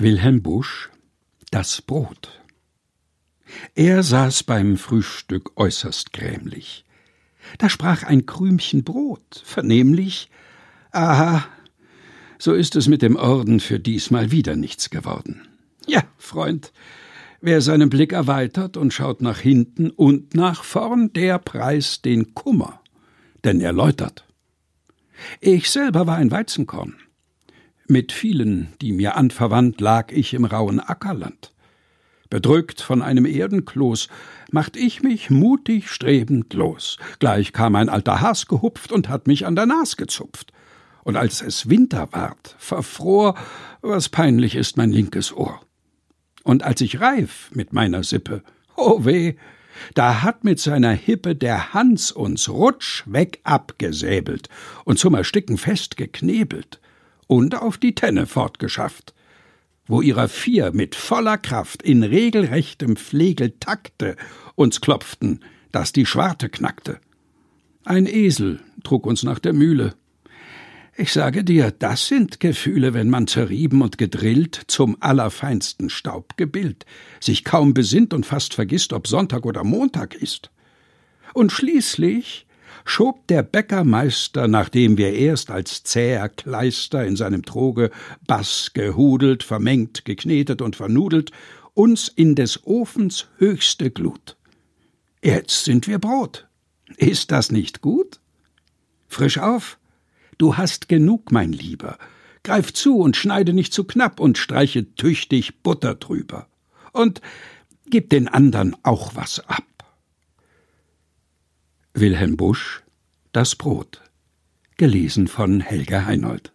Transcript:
Wilhelm Busch Das Brot Er saß beim Frühstück äußerst grämlich. Da sprach ein Krümchen Brot vernehmlich Aha, so ist es mit dem Orden für diesmal wieder nichts geworden. Ja, Freund, wer seinen Blick erweitert und schaut nach hinten und nach vorn, der preist den Kummer, denn er läutert. Ich selber war ein Weizenkorn. Mit vielen, die mir anverwandt, lag ich im rauen Ackerland. Bedrückt von einem Erdenkloß, macht ich mich mutig strebend los. Gleich kam ein alter Has gehupft und hat mich an der Nas gezupft. Und als es Winter ward, verfror, was peinlich ist, mein linkes Ohr. Und als ich reif mit meiner Sippe, oh weh, da hat mit seiner Hippe der Hans uns rutsch weg abgesäbelt und zum Ersticken festgeknebelt und auf die Tenne fortgeschafft, wo ihrer vier mit voller Kraft in regelrechtem Flegel takte uns klopften, dass die Schwarte knackte. Ein Esel trug uns nach der Mühle. Ich sage dir, das sind Gefühle, wenn man zerrieben und gedrillt, zum allerfeinsten Staub gebildet, sich kaum besinnt und fast vergisst, ob Sonntag oder Montag ist. Und schließlich schob der Bäckermeister, nachdem wir erst als zäher Kleister in seinem Troge Bass gehudelt, vermengt, geknetet und vernudelt, uns in des Ofens höchste Glut. Jetzt sind wir Brot. Ist das nicht gut? Frisch auf. Du hast genug, mein Lieber. Greif zu und schneide nicht zu knapp und streiche tüchtig Butter drüber. Und gib den andern auch was ab. Wilhelm Busch Das Brot. Gelesen von Helga Heinold